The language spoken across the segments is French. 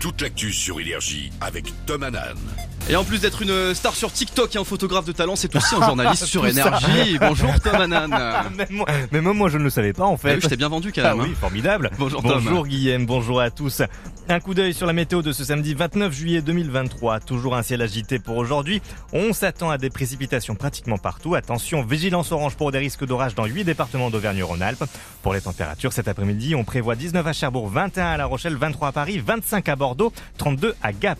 toute l'actu sur Énergie avec Tom Hanan. Et en plus d'être une star sur TikTok et un photographe de talent, c'est aussi un journaliste sur. Énergie. Bonjour Tom Hanan. Même moi, mais même moi, je ne le savais pas en Ah fait. oui, je t'ai bien vendu quand Ah même. oui, hein. formidable. Bonjour, Tom. bonjour Guillaume, bonjour à tous. Un coup d'œil sur la météo de ce samedi 29 juillet 2023. Toujours un ciel agité pour aujourd'hui. On s'attend à des précipitations pratiquement partout. Attention, vigilance orange pour des risques d'orage dans 8 départements d'Auvergne-Rhône-Alpes. Pour les températures, cet après-midi, on prévoit 19 à Cherbourg, 21 à La Rochelle, 23 à Paris, 25 à Bordeaux, 32 à Gap.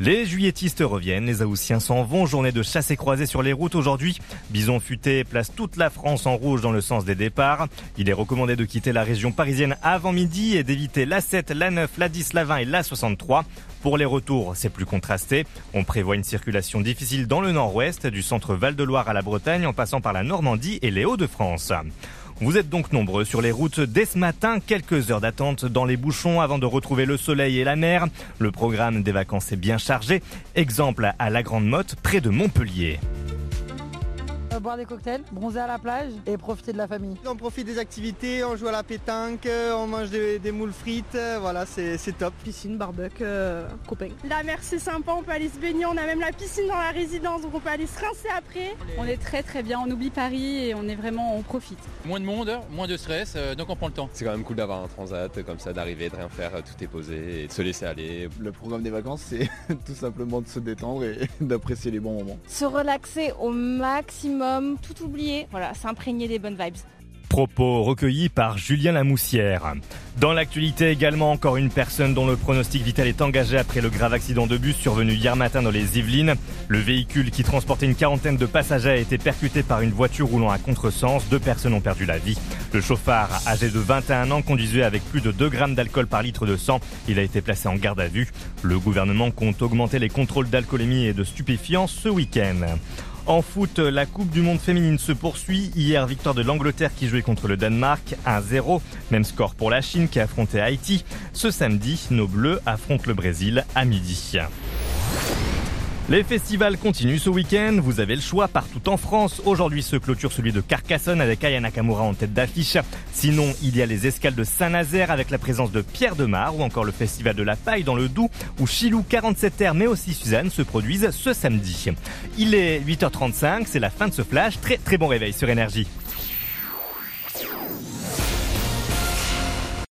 Les juilletistes reviennent, les Aoussiens s'en vont, journée de chasse et croisée sur les routes aujourd'hui. Bison futé place toute la France en rouge dans le sens des départs. Il est recommandé de quitter la région parisienne avant midi et d'éviter la 7, la 9, la 10, la 20 et la 63. Pour les retours, c'est plus contrasté. On prévoit une circulation difficile dans le nord-ouest, du centre Val-de-Loire à la Bretagne en passant par la Normandie et les Hauts-de-France. Vous êtes donc nombreux sur les routes dès ce matin, quelques heures d'attente dans les bouchons avant de retrouver le soleil et la mer. Le programme des vacances est bien chargé. Exemple à la Grande Motte, près de Montpellier. Euh, boire des cocktails, bronzer à la plage et profiter de la famille. On profite des activités, on joue à la pétanque, euh, on mange des, des moules frites, euh, voilà, c'est c'est top. Piscine, barbecue, euh, copain. La mer c'est sympa, on peut aller se baigner, on a même la piscine dans la résidence, donc on peut aller se rincer après. On est très très bien, on oublie Paris et on est vraiment, on profite. Moins de monde, moins de stress, euh, donc on prend le temps. C'est quand même cool d'avoir un transat comme ça, d'arriver, de rien faire, tout est posé et de se laisser aller. Le programme des vacances, c'est tout simplement de se détendre et d'apprécier les bons moments. Se relaxer au maximum, tout oublier, voilà, s'imprégner des bonnes vibes. Propos recueillis par Julien Lamoussière. Dans l'actualité également, encore une personne dont le pronostic vital est engagé après le grave accident de bus survenu hier matin dans les Yvelines. Le véhicule qui transportait une quarantaine de passagers a été percuté par une voiture roulant à contresens. Deux personnes ont perdu la vie. Le chauffard, âgé de 21 ans, conduisait avec plus de 2 grammes d'alcool par litre de sang. Il a été placé en garde à vue. Le gouvernement compte augmenter les contrôles d'alcoolémie et de stupéfiants ce week-end. En foot, la Coupe du Monde féminine se poursuit. Hier, victoire de l'Angleterre qui jouait contre le Danemark, 1-0. Même score pour la Chine qui affrontait Haïti. Ce samedi, nos Bleus affrontent le Brésil à midi. Les festivals continuent ce week-end. Vous avez le choix partout en France. Aujourd'hui se clôture celui de Carcassonne avec Aya Nakamura en tête d'affiche. Sinon, il y a les escales de Saint-Nazaire avec la présence de Pierre Demar ou encore le festival de la paille dans le Doubs où Chilou 47 r mais aussi Suzanne se produisent ce samedi. Il est 8h35, c'est la fin de ce flash. Très très bon réveil sur énergie.